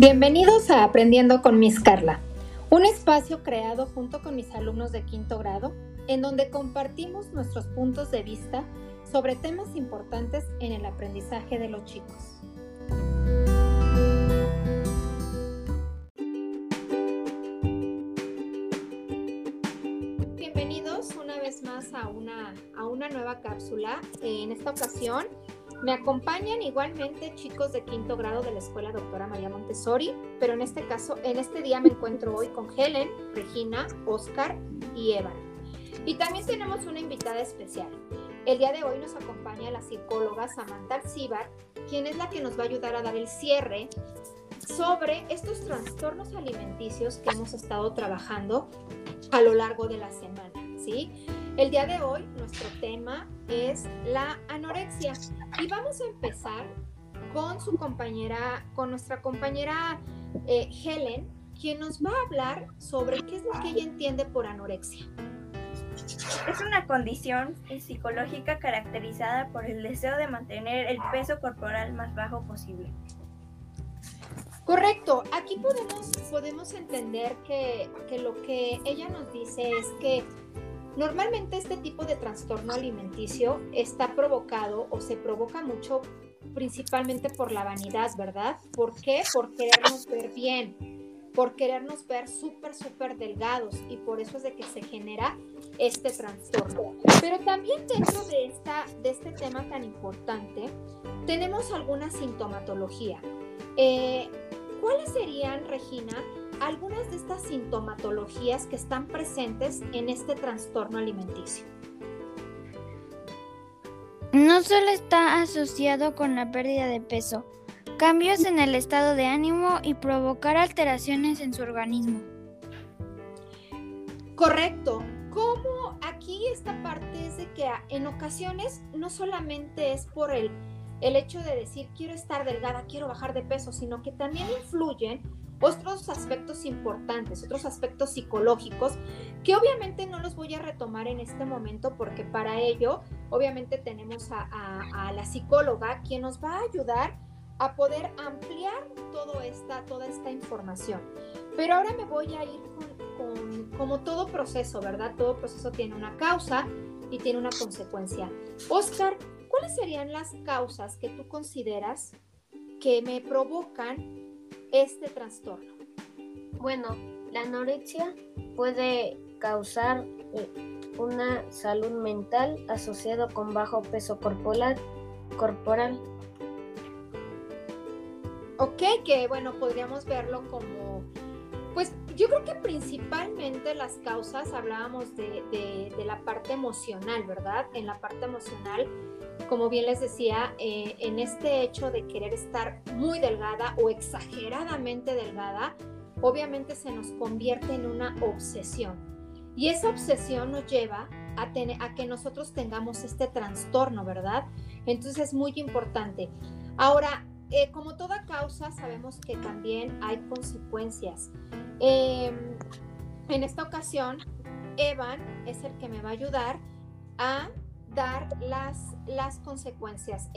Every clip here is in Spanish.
Bienvenidos a Aprendiendo con Miss Carla, un espacio creado junto con mis alumnos de quinto grado, en donde compartimos nuestros puntos de vista sobre temas importantes en el aprendizaje de los chicos. Bienvenidos una vez más a una, a una nueva cápsula. En esta ocasión me acompañan igualmente chicos de quinto grado de la Escuela Doctora María Montessori, pero en este caso, en este día me encuentro hoy con Helen, Regina, Oscar y Eva. Y también tenemos una invitada especial. El día de hoy nos acompaña la psicóloga Samantha Alcibar, quien es la que nos va a ayudar a dar el cierre sobre estos trastornos alimenticios que hemos estado trabajando a lo largo de la semana, ¿sí? El día de hoy nuestro tema es la anorexia y vamos a empezar con su compañera, con nuestra compañera eh, Helen, quien nos va a hablar sobre qué es lo que ella entiende por anorexia. Es una condición psicológica caracterizada por el deseo de mantener el peso corporal más bajo posible. Correcto, aquí podemos, podemos entender que, que lo que ella nos dice es que Normalmente este tipo de trastorno alimenticio está provocado o se provoca mucho principalmente por la vanidad, ¿verdad? ¿Por qué? Por querernos ver bien, por querernos ver súper, súper delgados y por eso es de que se genera este trastorno. Pero también dentro de, esta, de este tema tan importante tenemos alguna sintomatología. Eh, ¿Cuáles serían, Regina, algunas de estas sintomatologías que están presentes en este trastorno alimenticio. No solo está asociado con la pérdida de peso, cambios en el estado de ánimo y provocar alteraciones en su organismo. Correcto. ¿Cómo aquí esta parte es de que en ocasiones no solamente es por el, el hecho de decir quiero estar delgada, quiero bajar de peso, sino que también influyen otros aspectos importantes, otros aspectos psicológicos, que obviamente no los voy a retomar en este momento porque para ello obviamente tenemos a, la psicóloga quien nos va a ayudar a poder ampliar todo esta, toda esta información. Pero ahora me voy a ir con, como todo proceso, ¿verdad? Todo proceso tiene una causa y tiene una consecuencia. Oscar, ¿cuáles serían las causas que tú consideras que me provocan este trastorno? Bueno, la anorexia puede causar eh, una salud mental asociado con bajo peso corporal. Ok, que bueno, podríamos verlo como, pues yo creo que principalmente las causas, hablábamos de, de la parte emocional, ¿verdad? En la parte emocional como bien les decía, eh, en este hecho de querer estar muy delgada o exageradamente delgada, obviamente se nos convierte en una obsesión. Y esa obsesión nos lleva a, a que nosotros tengamos este trastorno, ¿verdad? Entonces es muy importante. Ahora, eh, como toda causa, sabemos que también hay consecuencias. Em, en esta ocasión, Evan es el que me va a ayudar a dar las, las consecuencias.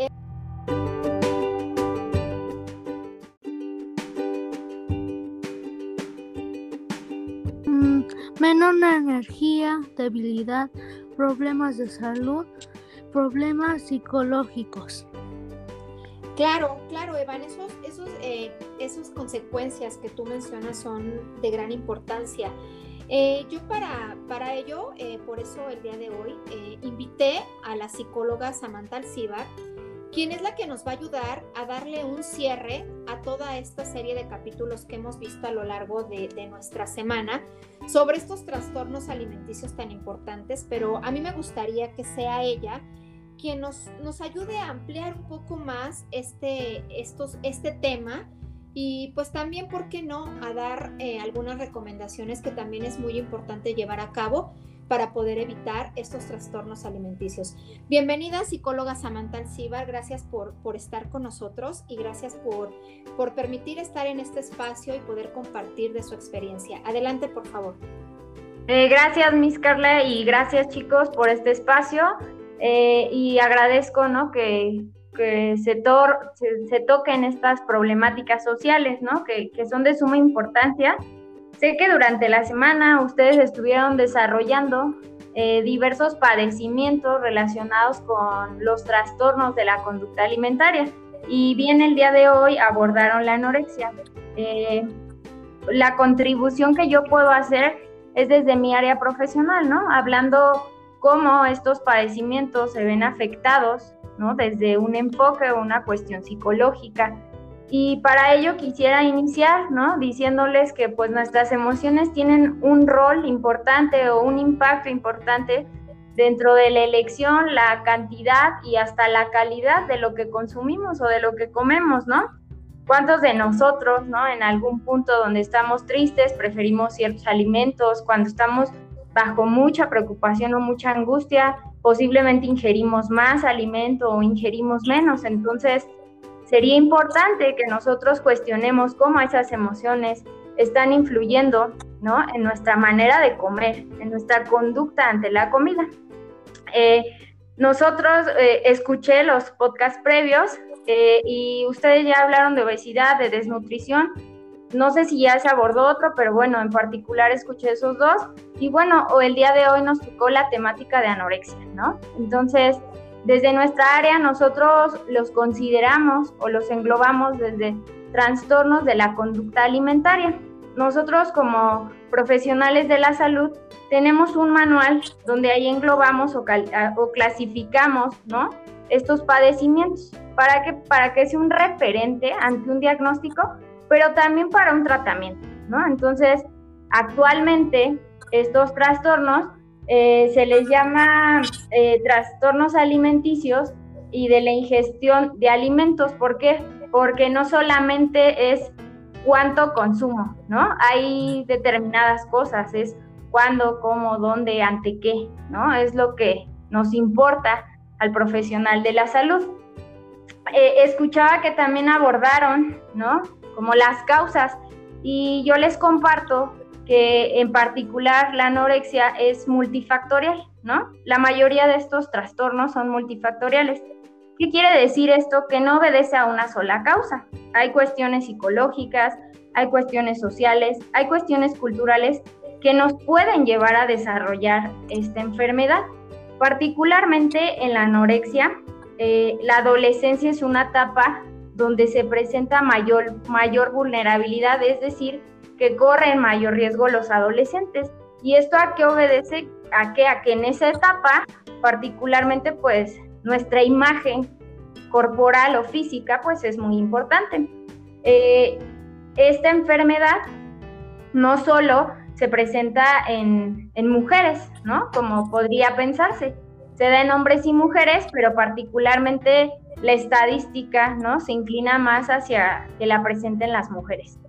Mm, menor energía, debilidad, problemas de salud, problemas psicológicos. Claro, claro, Evan, esos, esos, eh, esas consecuencias que tú mencionas son de gran importancia. Eh, yo para, para ello, eh, por eso el día de hoy, eh, invité a la psicóloga Samantha Alcibar, quien es la que nos va a ayudar a darle un cierre a toda esta serie de capítulos que hemos visto a lo largo de, de nuestra semana sobre estos trastornos alimenticios tan importantes, pero a mí me gustaría que sea ella quien nos, nos ayude a ampliar un poco más este, estos, este tema y pues también, ¿por qué no?, a dar eh, algunas recomendaciones que también es muy importante llevar a cabo para poder evitar estos trastornos alimenticios. Bienvenida, psicóloga Samantha Alcibar, gracias por, por estar con nosotros y gracias por, por permitir estar en este espacio y poder compartir de su experiencia. Adelante, por favor. Eh, gracias, Miss Carla, y gracias, chicos, por este espacio. Eh, y agradezco, ¿no?, que que se, se, toquen estas problemáticas sociales, ¿no? Que, que son de suma importancia. Sé que durante la semana ustedes estuvieron desarrollando eh, diversos padecimientos relacionados con los trastornos de la conducta alimentaria y bien el día de hoy abordaron la anorexia. Eh, la contribución que yo puedo hacer es desde mi área profesional, ¿no? Hablando cómo estos padecimientos se ven afectados, ¿no? Desde un enfoque o una cuestión psicológica. Y para ello quisiera iniciar, ¿no? Diciéndoles que pues nuestras emociones tienen un rol importante o un impacto importante dentro de la elección, la cantidad y hasta la calidad de lo que consumimos o de lo que comemos, ¿no? ¿Cuántos de nosotros, ¿no? En algún punto donde estamos tristes, preferimos ciertos alimentos, cuando estamos bajo mucha preocupación o mucha angustia, posiblemente ingerimos más alimento o ingerimos menos. Entonces, sería importante que nosotros cuestionemos cómo esas emociones están influyendo ¿no? en nuestra manera de comer, en nuestra conducta ante la comida. Eh, nosotros eh, escuché los podcasts previos eh, y ustedes ya hablaron de obesidad, de desnutrición. No sé si ya se abordó otro, pero bueno, en particular escuché esos dos. Y bueno, o el día de hoy nos tocó la temática de anorexia, ¿no? Entonces, desde nuestra área nosotros los consideramos o los englobamos desde trastornos de la conducta alimentaria. Nosotros como profesionales de la salud tenemos un manual donde ahí englobamos o, clasificamos ¿no? estos padecimientos para que, para que sea un referente ante un diagnóstico, pero también para un tratamiento. ¿no? Entonces, actualmente estos trastornos eh, se les llama eh, trastornos alimenticios y de la ingestión de alimentos. ¿Por qué? Porque no solamente es cuánto consumo, ¿no? Hay determinadas cosas, es cuándo, cómo, dónde, ante qué, ¿no? Es lo que nos importa al profesional de la salud. Eh, escuchaba que también abordaron, ¿no? Como las causas y yo les comparto que en particular la anorexia es multifactorial, ¿no? La mayoría de estos trastornos son multifactoriales. ¿Qué quiere decir esto? Que no obedece a una sola causa. Hay cuestiones psicológicas, hay cuestiones sociales, hay cuestiones culturales que nos pueden llevar a desarrollar esta enfermedad. Particularmente en la anorexia, eh, la adolescencia es una etapa donde se presenta mayor, mayor vulnerabilidad, es decir, que corren mayor riesgo los adolescentes. ¿Y esto a qué obedece? A que, a que en esa etapa, particularmente, pues nuestra imagen corporal o física, pues es muy importante. Eh, esta enfermedad no solo se presenta en, mujeres, ¿no? Como podría pensarse. Se da en hombres y mujeres, pero particularmente la estadística, ¿no? Se inclina más hacia que la presenten las mujeres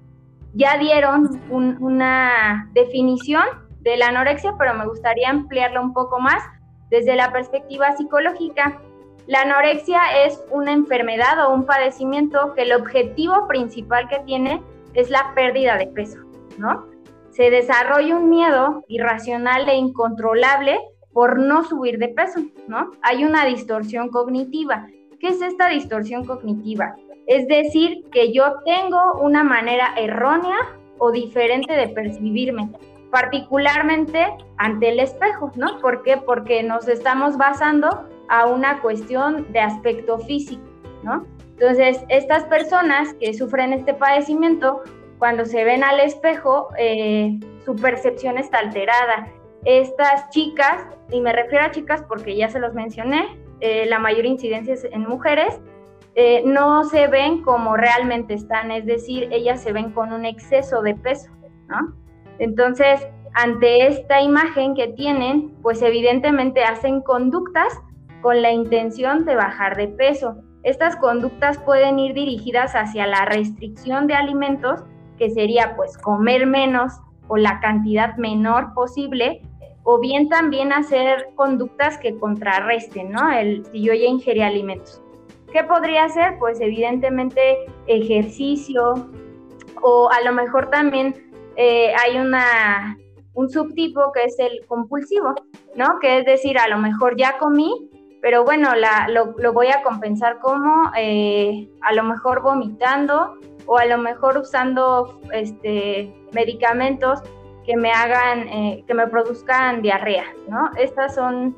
ya dieron una definición de la anorexia, pero me gustaría ampliarla un poco más desde la perspectiva psicológica. La anorexia es una enfermedad o un padecimiento que el objetivo principal que tiene es la pérdida de peso, ¿no? Se desarrolla un miedo irracional e incontrolable por no subir de peso, ¿no? Hay una distorsión cognitiva. ¿Qué es esta distorsión cognitiva? Es decir, que yo tengo una manera errónea o diferente de percibirme, particularmente ante el espejo, ¿no? ¿Por qué? Porque nos estamos basando a una cuestión de aspecto físico, ¿no? Entonces, estas personas que sufren este padecimiento, cuando se ven al espejo, eh, su percepción está alterada. Estas chicas, y me refiero a chicas porque ya se los mencioné, eh, la mayor incidencia es en mujeres, eh, no se ven como realmente están, es decir, ellas se ven con un exceso de peso, ¿no? Entonces, ante esta imagen que tienen, pues evidentemente hacen conductas con la intención de bajar de peso. Estas conductas pueden ir dirigidas hacia la restricción de alimentos, que sería pues comer menos o la cantidad menor posible, o bien también hacer conductas que contrarresten, ¿no? El, si yo ya ingerí alimentos. ¿Qué podría ser? Pues evidentemente ejercicio o a lo mejor también eh, hay una, un subtipo que es el compulsivo, ¿no? Que es decir, a lo mejor ya comí, pero bueno, lo, voy a compensar como eh, a lo mejor vomitando o a lo mejor usando este, medicamentos que me hagan, eh, que me produzcan diarrea, ¿no? Estas son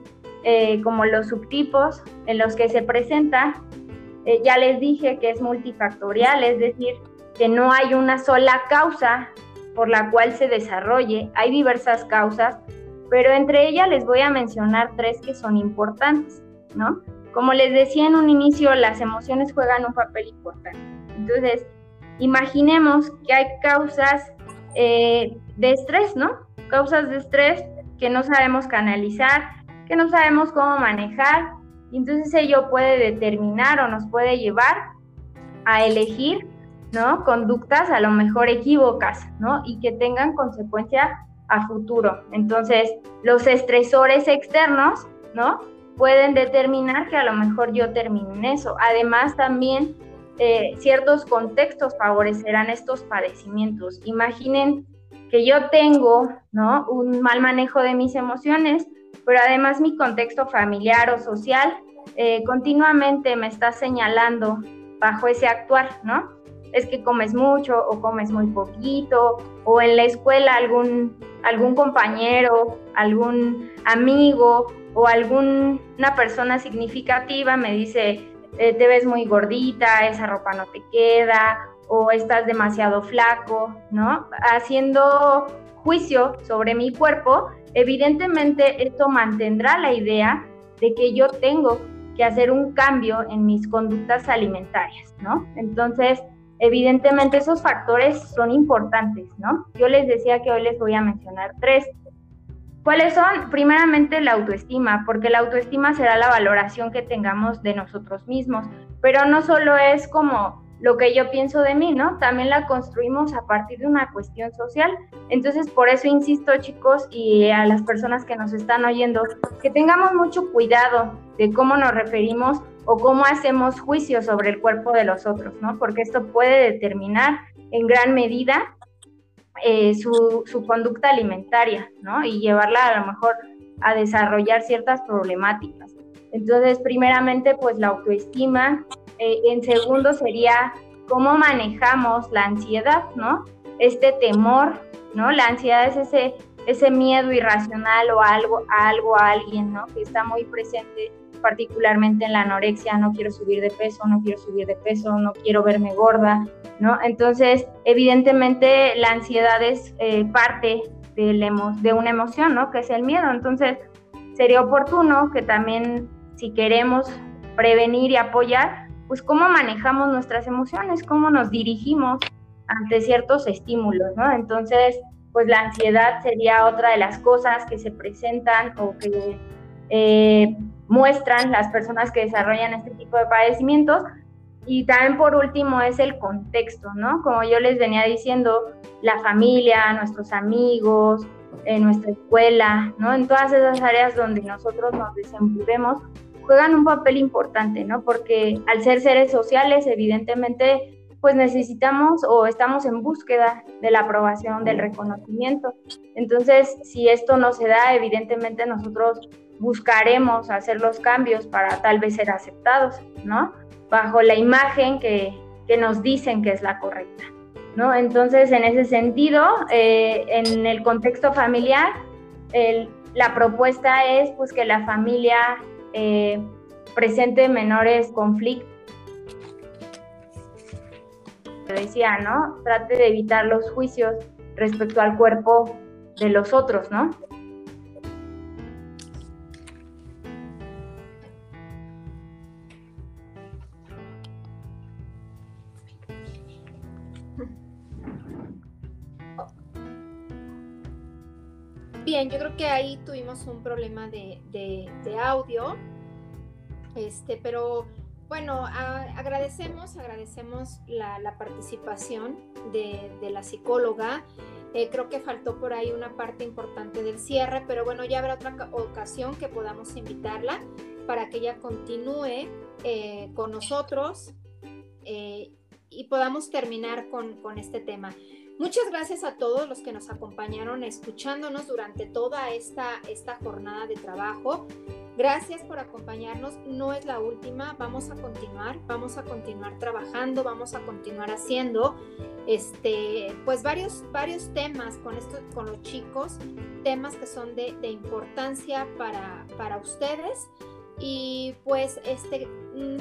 como los subtipos en los que se presenta. Ya les dije que es multifactorial, es decir, que no hay una sola causa por la cual se desarrolle, hay diversas causas, pero entre ellas les voy a mencionar tres que son importantes, ¿no? Como les decía en un inicio, las emociones juegan un papel importante. Entonces, imaginemos que hay causas eh, de estrés, ¿no? Causas de estrés que no sabemos canalizar, que no sabemos cómo manejar, entonces ello puede determinar o nos puede llevar a elegir ¿no? Conductas a lo mejor equívocas, ¿no? Y que tengan consecuencia a futuro. Entonces, los estresores externos, ¿no? Pueden determinar que a lo mejor yo termine en eso. Además, también eh, ciertos contextos favorecerán estos padecimientos. Imaginen que yo tengo, ¿no? Un mal manejo de mis emociones, pero además mi contexto familiar o social eh, continuamente me está señalando bajo ese actuar, ¿no? es que comes mucho o comes muy poquito, o en la escuela algún, algún compañero, algún amigo o alguna persona significativa me dice, eh, te ves muy gordita, esa ropa no te queda, o estás demasiado flaco, ¿no? Haciendo juicio sobre mi cuerpo, evidentemente esto mantendrá la idea de que yo tengo que hacer un cambio en mis conductas alimentarias, ¿no? Entonces, Evidentemente esos factores son importantes, ¿no? Yo les decía que hoy les voy a mencionar tres. ¿Cuáles son? Primeramente la autoestima, porque la autoestima será la valoración que tengamos de nosotros mismos, pero no solo es como lo que yo pienso de mí, ¿no? También la construimos a partir de una cuestión social. Entonces, por eso insisto, chicos, y a las personas que nos están oyendo, que tengamos mucho cuidado de cómo nos referimos o cómo hacemos juicios sobre el cuerpo de los otros, ¿no? Porque esto puede determinar en gran medida eh, su, conducta alimentaria, ¿no? Y llevarla a lo mejor a desarrollar ciertas problemáticas. Entonces, primeramente, pues la autoestima. Eh, en segundo sería cómo manejamos la ansiedad, ¿no? Este temor, ¿no? La ansiedad es ese, ese miedo irracional o algo, a algo, a alguien, ¿no? Que está muy presente particularmente en la anorexia, no quiero subir de peso, no quiero subir de peso, no quiero verme gorda, ¿no? Entonces, evidentemente la ansiedad es eh, parte de, de una emoción, ¿no? Que es el miedo. Entonces, sería oportuno que también, si queremos prevenir y apoyar, pues cómo manejamos nuestras emociones, cómo nos dirigimos ante ciertos estímulos, ¿no? Entonces, pues la ansiedad sería otra de las cosas que se presentan o que eh, muestran las personas que desarrollan este tipo de padecimientos. Y también por último es el contexto, ¿no? Como yo les venía diciendo, la familia, nuestros amigos, en nuestra escuela, ¿no? En todas esas áreas donde nosotros nos desenvolvemos, juegan un papel importante, ¿no? Porque al ser seres sociales, evidentemente, pues necesitamos o estamos en búsqueda de la aprobación, del reconocimiento. Entonces, si esto no se da, evidentemente nosotros buscaremos hacer los cambios para tal vez ser aceptados, ¿no? Bajo la imagen que, nos dicen que es la correcta, ¿no? Entonces, en ese sentido, eh, en el contexto familiar, la propuesta es pues que la familia eh, presente menores conflictos. Decía, ¿no? Trate de evitar los juicios respecto al cuerpo de los otros, ¿no? Bien, yo creo que ahí tuvimos un problema de, audio, este, pero bueno, agradecemos, agradecemos la, participación de, la psicóloga. Eh, creo que faltó por ahí una parte importante del cierre, pero bueno, ya habrá otra ocasión que podamos invitarla para que ella continúe eh, con nosotros eh, y podamos terminar con, con este tema. Muchas gracias a todos los que nos acompañaron escuchándonos durante toda esta, esta jornada de trabajo. Gracias por acompañarnos. No es la última. Vamos a continuar. Vamos a continuar trabajando. Vamos a continuar haciendo este, pues varios, varios temas con esto, con los chicos, temas que son de, de importancia para, para ustedes. Y pues este, mm,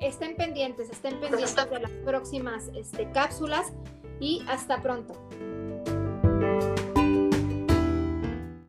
estén pendientes, estén pendientes de las próximas este, cápsulas y hasta pronto.